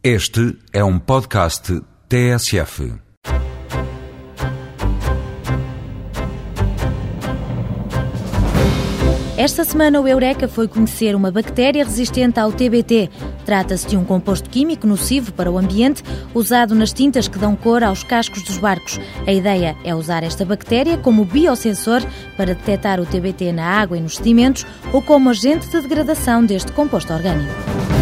Este é um podcast TSF. Esta semana o Eureka foi conhecer uma bactéria resistente ao TBT. Trata-se de um composto químico nocivo para o ambiente usado nas tintas que dão cor aos cascos dos barcos. A ideia é usar esta bactéria como biosensor para detectar o TBT na água e nos sedimentos ou como agente de degradação deste composto orgânico.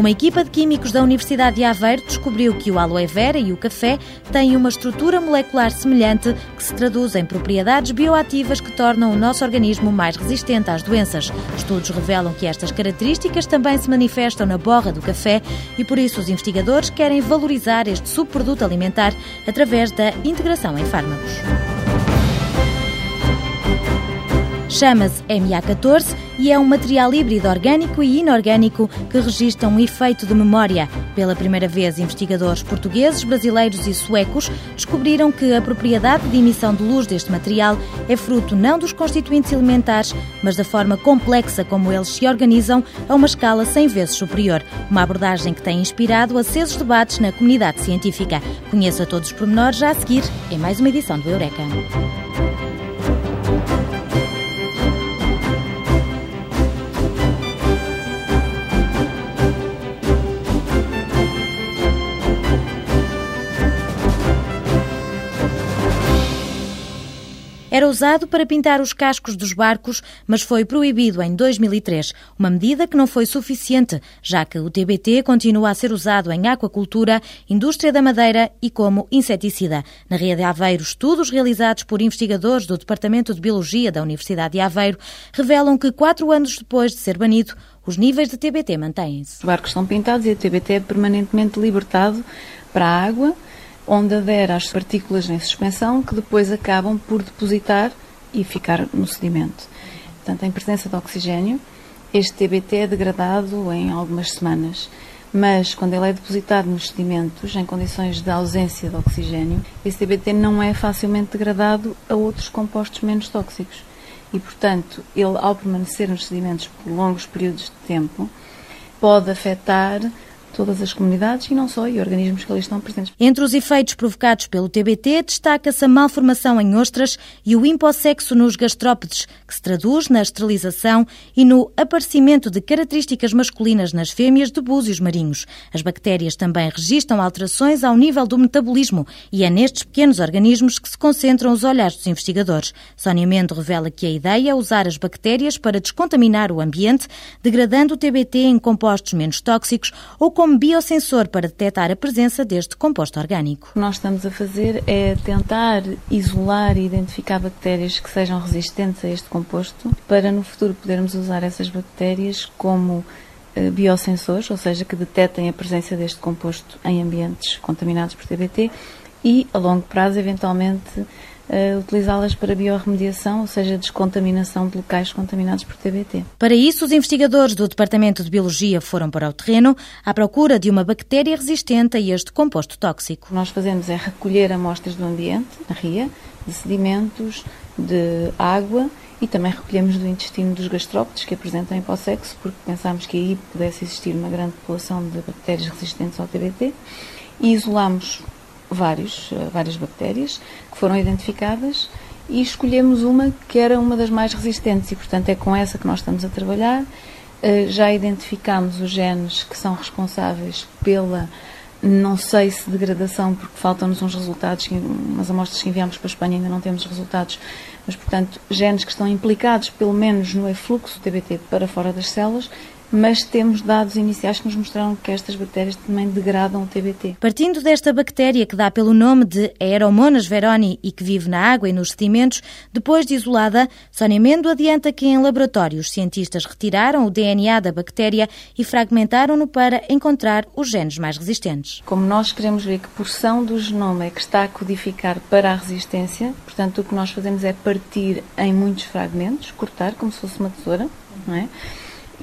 Uma equipa de químicos da Universidade de Aveiro descobriu que o aloe vera e o café têm uma estrutura molecular semelhante que se traduz em propriedades bioativas que tornam o nosso organismo mais resistente às doenças. Estudos revelam que estas características também se manifestam na borra do café e por isso os investigadores querem valorizar este subproduto alimentar através da integração em fármacos. Chama-se MA14 e é um material híbrido orgânico e inorgânico que registra um efeito de memória. Pela primeira vez, investigadores portugueses, brasileiros e suecos descobriram que a propriedade de emissão de luz deste material é fruto não dos constituintes elementares, mas da forma complexa como eles se organizam a uma escala 100 vezes superior. Uma abordagem que tem inspirado acesos debates na comunidade científica. Conheça todos os pormenores já a seguir em mais uma edição do Eureka. Usado para pintar os cascos dos barcos, mas foi proibido em 2003, uma medida que não foi suficiente, já que o TBT continua a ser usado em aquacultura, indústria da madeira e como inseticida. Na Ria de Aveiro, estudos realizados por investigadores do Departamento de Biologia da Universidade de Aveiro revelam que quatro anos depois de ser banido, os níveis de TBT mantêm-se. Os barcos são pintados e o TBT é permanentemente libertado para a água onde adere às partículas em suspensão que depois acabam por depositar e ficar no sedimento. Portanto, em presença de oxigênio, este TBT é degradado em algumas semanas. Mas quando ele é depositado nos sedimentos, em condições de ausência de oxigênio, esse TBT não é facilmente degradado a outros compostos menos tóxicos. E, portanto, ele, ao permanecer nos sedimentos por longos períodos de tempo, pode afetar todas as comunidades e não só, e organismos que ali estão presentes. Entre os efeitos provocados pelo TBT, destaca-se a malformação em ostras e o impossexo nos gastrópodes, que se traduz na esterilização e no aparecimento de características masculinas nas fêmeas de búzios marinhos. As bactérias também registram alterações ao nível do metabolismo e é nestes pequenos organismos que se concentram os olhares dos investigadores. Sónia Mendo revela que a ideia é usar as bactérias para descontaminar o ambiente, degradando o TBT em compostos menos tóxicos ou como biosensor para detectar a presença deste composto orgânico. O que nós estamos a fazer é tentar isolar e identificar bactérias que sejam resistentes a este composto para no futuro podermos usar essas bactérias como uh, biosensores, ou seja, que detectem a presença deste composto em ambientes contaminados por TBT e, a longo prazo, eventualmente, uh, utilizá-las para biorremediação, ou seja, descontaminação de locais contaminados por TBT. Para isso, os investigadores do Departamento de Biologia foram para o terreno à procura de uma bactéria resistente a este composto tóxico. O que nós fazemos é recolher amostras do ambiente, na ria, de sedimentos, de água e também recolhemos do intestino dos gastrópodes que apresentam hipossexo, porque pensámos que aí pudesse existir uma grande população de bactérias resistentes ao TBT e isolamos vários, eh, várias bactérias que foram identificadas e escolhemos uma que era uma das mais resistentes e, portanto, é com essa que nós estamos a trabalhar. Eh, já identificámos os genes que são responsáveis pela, não sei se degradação, porque faltam-nos uns resultados, umas amostras que enviamos para a Espanha ainda não temos resultados, mas, portanto, genes que estão implicados, pelo menos, no efluxo TBT para fora das células mas temos dados iniciais que nos mostraram que estas bactérias também degradam o TBT. Partindo desta bactéria que dá pelo nome de Aeromonas veroni e que vive na água e nos sedimentos, depois de isolada, Sónia Mendo adianta que em laboratório os cientistas retiraram o DNA da bactéria e fragmentaram-no para encontrar os genes mais resistentes. Como nós queremos ver que porção do genoma é que está a codificar para a resistência, portanto o que nós fazemos é partir em muitos fragmentos, cortar como se fosse uma tesoura, não é?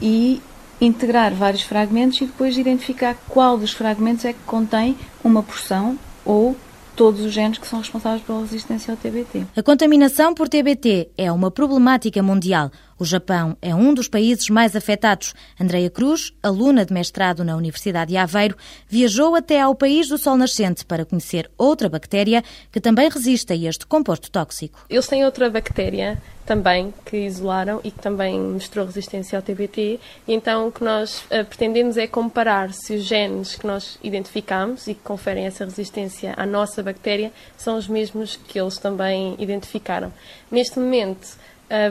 E integrar vários fragmentos e depois identificar qual dos fragmentos é que contém uma porção ou todos os genes que são responsáveis pela resistência ao TBT. A contaminação por TBT é uma problemática mundial. O Japão é um dos países mais afetados. Andreia Cruz, aluna de mestrado na Universidade de Aveiro, viajou até ao país do sol nascente para conhecer outra bactéria que também resiste a este composto tóxico. Eles têm outra bactéria também que isolaram e que também mostrou resistência ao TBT. Então o que nós uh, pretendemos é comparar se os genes que nós identificamos e que conferem essa resistência à nossa bactéria são os mesmos que eles também identificaram. Neste momento,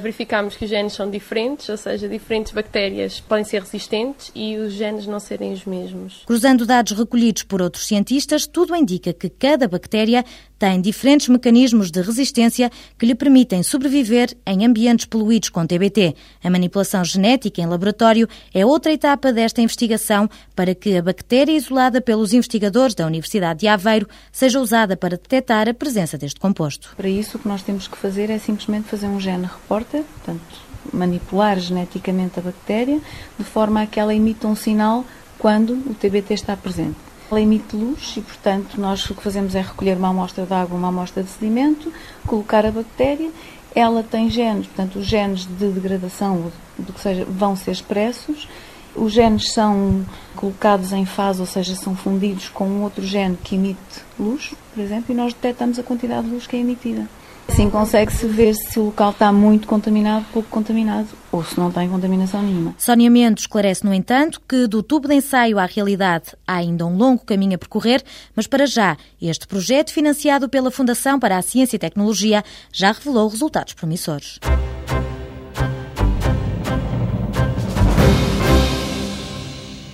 Verificamos que os genes são diferentes, ou seja, diferentes bactérias podem ser resistentes e os genes não serem os mesmos. Cruzando dados recolhidos por outros cientistas, tudo indica que cada bactéria tem diferentes mecanismos de resistência que lhe permitem sobreviver em ambientes poluídos com TBT. A manipulação genética em laboratório é outra etapa desta investigação para que a bactéria isolada pelos investigadores da Universidade de Aveiro seja usada para detectar a presença deste composto. Para isso, o que nós temos que fazer é simplesmente fazer um gene reporter, portanto, manipular geneticamente a bactéria de forma a que ela emita um sinal quando o TBT está presente. Ela emite luz e, portanto, nós o que fazemos é recolher uma amostra de água, uma amostra de sedimento, colocar a bactéria. Ela tem genes, portanto, os genes de degradação, do que seja, vão ser expressos. Os genes são colocados em fase, ou seja, são fundidos com um outro gene que emite luz, por exemplo, e nós detectamos a quantidade de luz que é emitida. Assim consegue-se ver se o local está muito contaminado, pouco contaminado ou se não tem contaminação nenhuma. Sónia Mendes esclarece, no entanto, que do tubo de ensaio à realidade há ainda um longo caminho a percorrer, mas para já este projeto, financiado pela Fundação para a Ciência e Tecnologia, já revelou resultados promissores.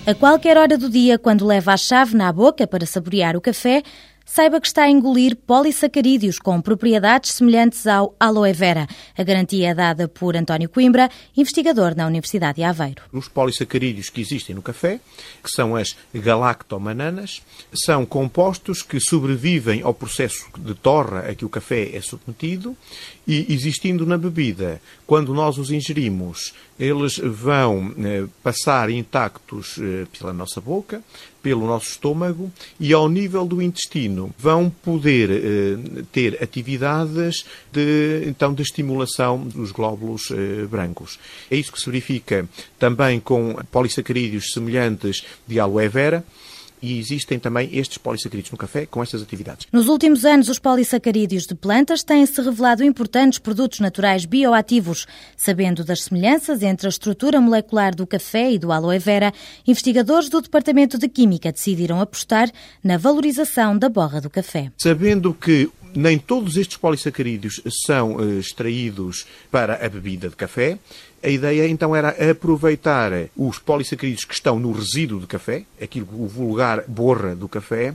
A qualquer hora do dia, quando leva a chave na boca para saborear o café, saiba que está a engolir polissacarídeos com propriedades semelhantes ao aloe vera. A garantia é dada por António Coimbra, investigador na Universidade de Aveiro. Os polissacarídeos que existem no café, que são as galactomananas, são compostos que sobrevivem ao processo de torra a que o café é submetido e, existindo na bebida, quando nós os ingerimos, eles vão eh, passar intactos eh, pela nossa boca, pelo nosso estômago e ao nível do intestino vão poder eh, ter atividades de, então, de estimulação dos glóbulos eh, brancos. É isso que se verifica também com polissacarídeos semelhantes de aloe vera, e existem também estes polissacarídeos no café com estas atividades. Nos últimos anos, os polissacarídeos de plantas têm-se revelado importantes produtos naturais bioativos. Sabendo das semelhanças entre a estrutura molecular do café e do aloe vera, investigadores do Departamento de Química decidiram apostar na valorização da borra do café. Sabendo que nem todos estes polissacarídeos são uh, extraídos para a bebida de café. A ideia então era aproveitar os polissacarídeos que estão no resíduo do café, aquilo o vulgar borra do café,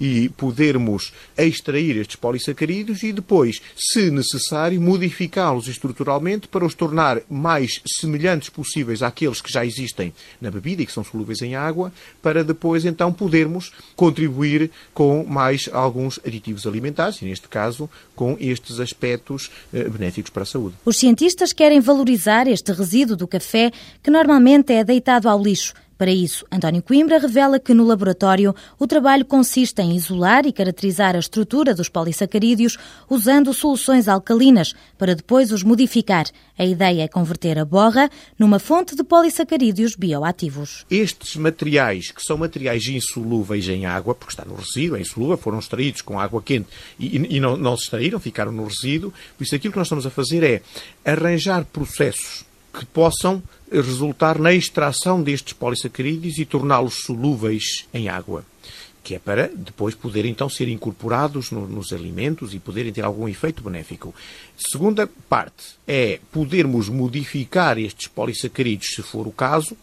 e podermos extrair estes polissacarídeos e depois, se necessário, modificá-los estruturalmente para os tornar mais semelhantes possíveis àqueles que já existem na bebida e que são solúveis em água, para depois então podermos contribuir com mais alguns aditivos alimentares, e neste caso com estes aspectos eh, benéficos para a saúde. Os cientistas querem valorizar este resíduo do café que normalmente é deitado ao lixo para isso, António Coimbra revela que no laboratório o trabalho consiste em isolar e caracterizar a estrutura dos polissacarídeos usando soluções alcalinas para depois os modificar. A ideia é converter a borra numa fonte de polissacarídeos bioativos. Estes materiais, que são materiais insolúveis em água, porque está no resíduo, é insolúvel, foram extraídos com água quente e, e não, não se extraíram, ficaram no resíduo. Por isso, aquilo que nós estamos a fazer é arranjar processos que possam resultar na extração destes polissacarídeos e torná-los solúveis em água que é para depois poderem então ser incorporados no, nos alimentos e poderem ter algum efeito benéfico. Segunda parte é podermos modificar estes polissacarídeos, se for o caso,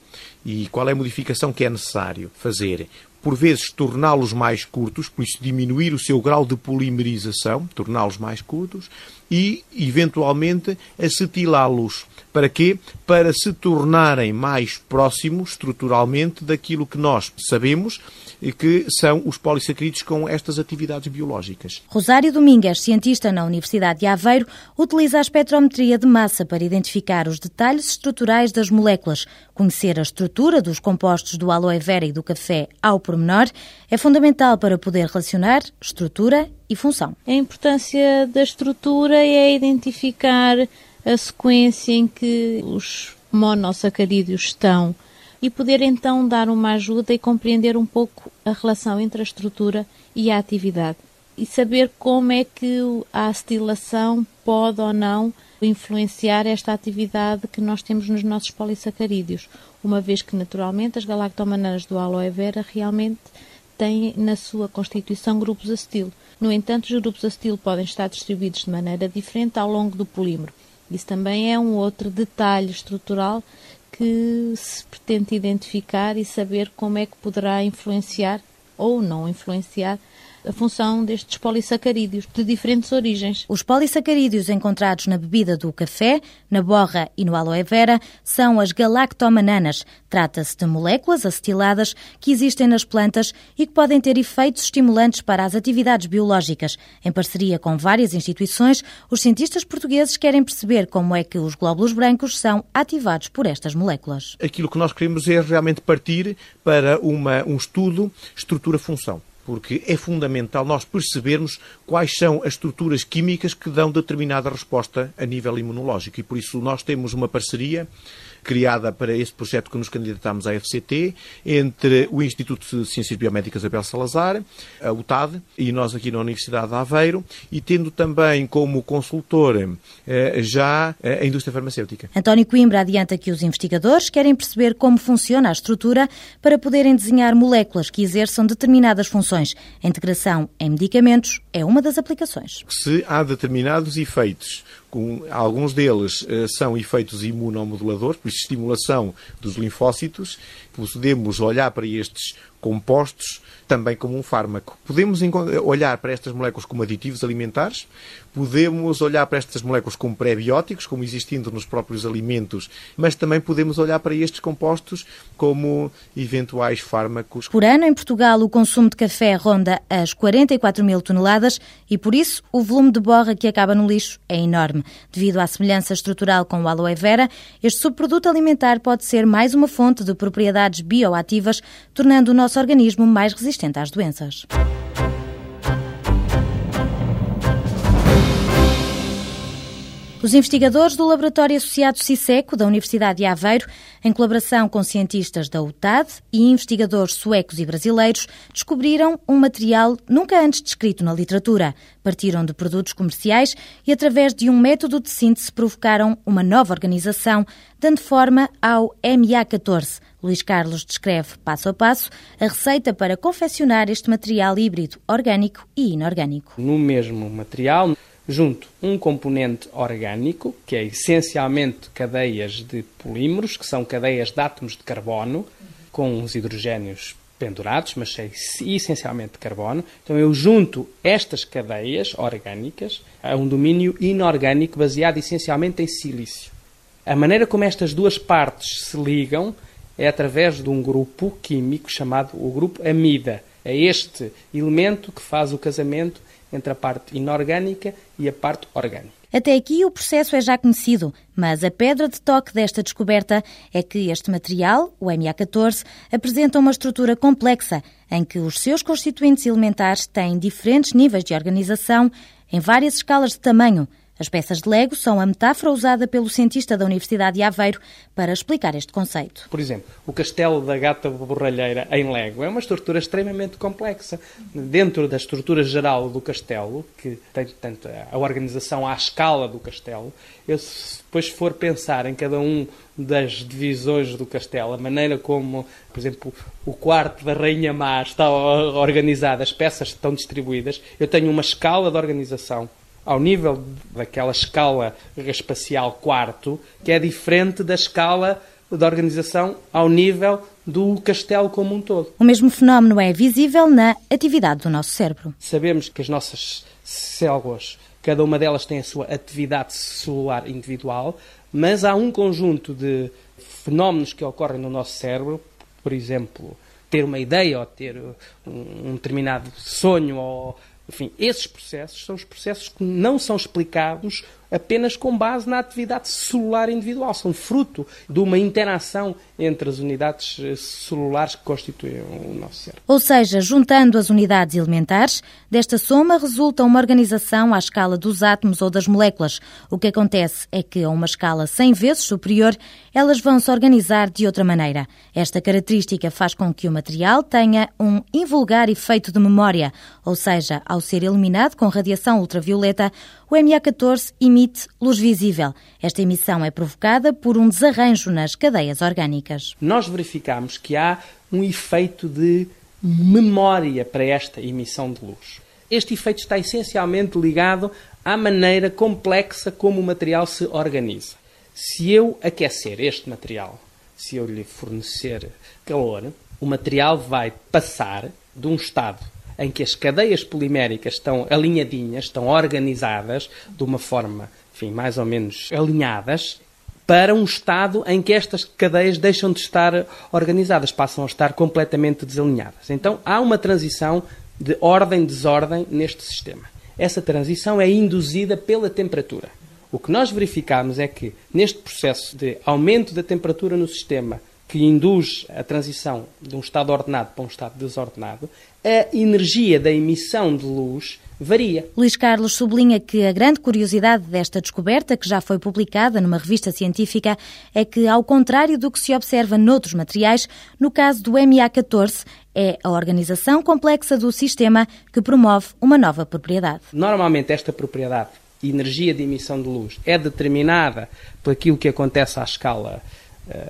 e qual é a modificação que é necessário fazer? Por vezes torná-los mais curtos, por isso diminuir o seu grau de polimerização, torná-los mais curtos, e eventualmente acetilá-los para quê? Para se tornarem mais próximos estruturalmente daquilo que nós sabemos que são os polissacarídeos com estas atividades biológicas. Rosário Domingues, cientista na Universidade de Aveiro, utiliza a espectrometria de massa para identificar os detalhes estruturais das moléculas. Conhecer a estrutura dos compostos do aloe vera e do café ao pormenor é fundamental para poder relacionar estrutura e função. A importância da estrutura é identificar a sequência em que os monossacarídeos estão e poder então dar uma ajuda e compreender um pouco a relação entre a estrutura e a atividade e saber como é que a acetilação pode ou não influenciar esta atividade que nós temos nos nossos polissacarídeos, uma vez que naturalmente as galactomananas do aloe vera realmente têm na sua constituição grupos acetil. No entanto, os grupos acetil podem estar distribuídos de maneira diferente ao longo do polímero. Isso também é um outro detalhe estrutural que se pretende identificar e saber como é que poderá influenciar ou não influenciar a função destes polissacarídeos de diferentes origens. Os polissacarídeos encontrados na bebida do café, na borra e no aloe vera são as galactomananas. Trata-se de moléculas acetiladas que existem nas plantas e que podem ter efeitos estimulantes para as atividades biológicas. Em parceria com várias instituições, os cientistas portugueses querem perceber como é que os glóbulos brancos são ativados por estas moléculas. Aquilo que nós queremos é realmente partir para uma, um estudo estrutura-função porque é fundamental nós percebermos quais são as estruturas químicas que dão determinada resposta a nível imunológico. E por isso nós temos uma parceria criada para esse projeto que nos candidatámos à FCT, entre o Instituto de Ciências Biomédicas Abel Salazar, a UTAD, e nós aqui na Universidade de Aveiro, e tendo também como consultor eh, já a indústria farmacêutica. António Coimbra adianta que os investigadores querem perceber como funciona a estrutura para poderem desenhar moléculas que exerçam determinadas funções. A integração em medicamentos é uma das aplicações. Se há determinados efeitos com, alguns deles uh, são efeitos imunomoduladores, por estimulação dos linfócitos. Podemos olhar para estes compostos também como um fármaco. Podemos olhar para estas moléculas como aditivos alimentares, podemos olhar para estas moléculas como pré-bióticos, como existindo nos próprios alimentos, mas também podemos olhar para estes compostos como eventuais fármacos. Por ano, em Portugal, o consumo de café ronda as 44 mil toneladas e, por isso, o volume de borra que acaba no lixo é enorme. Devido à semelhança estrutural com o aloe vera, este subproduto alimentar pode ser mais uma fonte de propriedades bioativas, tornando o nosso organismo mais resistente às doenças. Os investigadores do Laboratório Associado CISECO da Universidade de Aveiro, em colaboração com cientistas da UTAD e investigadores suecos e brasileiros, descobriram um material nunca antes descrito na literatura. Partiram de produtos comerciais e, através de um método de síntese, provocaram uma nova organização, dando forma ao MA14. Luís Carlos descreve passo a passo a receita para confeccionar este material híbrido orgânico e inorgânico. No mesmo material, junto um componente orgânico, que é essencialmente cadeias de polímeros, que são cadeias de átomos de carbono, com os hidrogénios pendurados, mas é essencialmente de carbono. Então eu junto estas cadeias orgânicas a um domínio inorgânico baseado essencialmente em silício. A maneira como estas duas partes se ligam é através de um grupo químico chamado o grupo amida. É este elemento que faz o casamento entre a parte inorgânica e a parte orgânica. Até aqui o processo é já conhecido, mas a pedra de toque desta descoberta é que este material, o MA14, apresenta uma estrutura complexa em que os seus constituintes elementares têm diferentes níveis de organização em várias escalas de tamanho, as peças de Lego são a metáfora usada pelo cientista da Universidade de Aveiro para explicar este conceito. Por exemplo, o castelo da gata borralheira em Lego é uma estrutura extremamente complexa. Dentro da estrutura geral do castelo, que tem tanto a organização à escala do castelo, eu se depois for pensar em cada um das divisões do castelo, a maneira como, por exemplo, o quarto da Rainha Má está organizado, as peças estão distribuídas, eu tenho uma escala de organização ao nível daquela escala espacial quarto, que é diferente da escala da organização ao nível do castelo como um todo. O mesmo fenómeno é visível na atividade do nosso cérebro. Sabemos que as nossas células, cada uma delas tem a sua atividade celular individual, mas há um conjunto de fenómenos que ocorrem no nosso cérebro, por exemplo, ter uma ideia ou ter um determinado sonho ou enfim, esses processos são os processos que não são explicados apenas com base na atividade celular individual. São fruto de uma interação entre as unidades eh, celulares que constituem o nosso cérebro. Ou seja, juntando as unidades elementares, desta soma resulta uma organização à escala dos átomos ou das moléculas. O que acontece é que, a uma escala 100 vezes superior, elas vão se organizar de outra maneira. Esta característica faz com que o material tenha um invulgar efeito de memória, ou seja, ao ser eliminado com radiação ultravioleta, o MA14 emite luz visível. Esta emissão é provocada por um desarranjo nas cadeias orgânicas. Nós verificamos que há um efeito de memória para esta emissão de luz. Este efeito está essencialmente ligado à maneira complexa como o material se organiza. Se eu aquecer este material, se eu lhe fornecer calor, o material vai passar de um estado em que as cadeias poliméricas estão alinhadinhas, estão organizadas de uma forma, enfim, mais ou menos alinhadas, para um estado em que estas cadeias deixam de estar organizadas, passam a estar completamente desalinhadas. Então há uma transição de ordem-desordem neste sistema. Essa transição é induzida pela temperatura. O que nós verificamos é que, neste processo de aumento da temperatura no sistema, que induz a transição de um estado ordenado para um estado desordenado, a energia da emissão de luz varia. Luís Carlos sublinha que a grande curiosidade desta descoberta, que já foi publicada numa revista científica, é que, ao contrário do que se observa noutros materiais, no caso do MA14, é a organização complexa do sistema que promove uma nova propriedade. Normalmente, esta propriedade energia de emissão de luz é determinada por aquilo que acontece à escala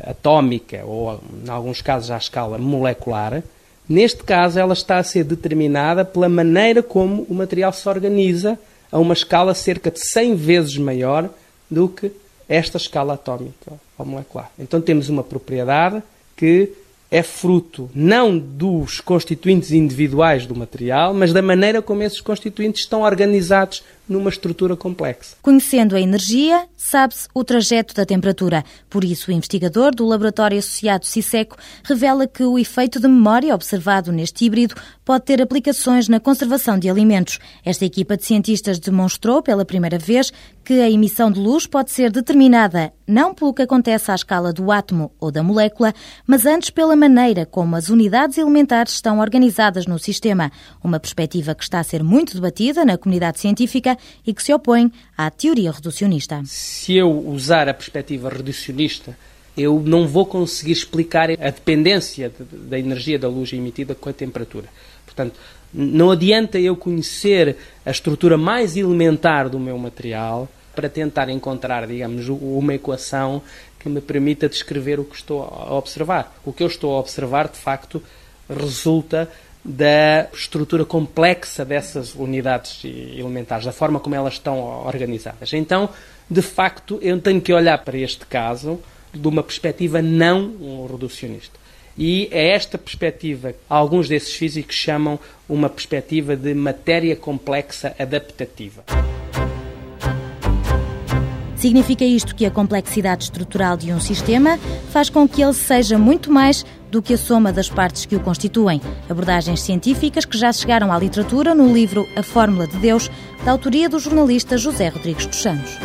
atómica ou, em alguns casos, à escala molecular, neste caso ela está a ser determinada pela maneira como o material se organiza a uma escala cerca de 100 vezes maior do que esta escala atómica ou molecular. Então temos uma propriedade que é fruto não dos constituintes individuais do material, mas da maneira como esses constituintes estão organizados numa estrutura complexa. Conhecendo a energia, sabe-se o trajeto da temperatura. Por isso, o investigador do Laboratório Associado CISECO revela que o efeito de memória observado neste híbrido pode ter aplicações na conservação de alimentos. Esta equipa de cientistas demonstrou pela primeira vez que a emissão de luz pode ser determinada não pelo que acontece à escala do átomo ou da molécula, mas antes pela maneira como as unidades elementares estão organizadas no sistema. Uma perspectiva que está a ser muito debatida na comunidade científica e que se opõe à teoria reducionista. Se eu usar a perspectiva reducionista, eu não vou conseguir explicar a dependência da energia da luz emitida com a temperatura. Portanto, não adianta eu conhecer a estrutura mais elementar do meu material para tentar encontrar, digamos, uma equação que me permita descrever o que estou a observar. O que eu estou a observar, de facto, resulta da estrutura complexa dessas unidades elementares, da forma como elas estão organizadas. Então, de facto, eu tenho que olhar para este caso de uma perspectiva não reducionista. E é esta perspectiva, alguns desses físicos chamam uma perspectiva de matéria complexa adaptativa. Significa isto que a complexidade estrutural de um sistema faz com que ele seja muito mais do que a soma das partes que o constituem. Abordagens científicas que já chegaram à literatura no livro A Fórmula de Deus, da autoria do jornalista José Rodrigues dos Santos.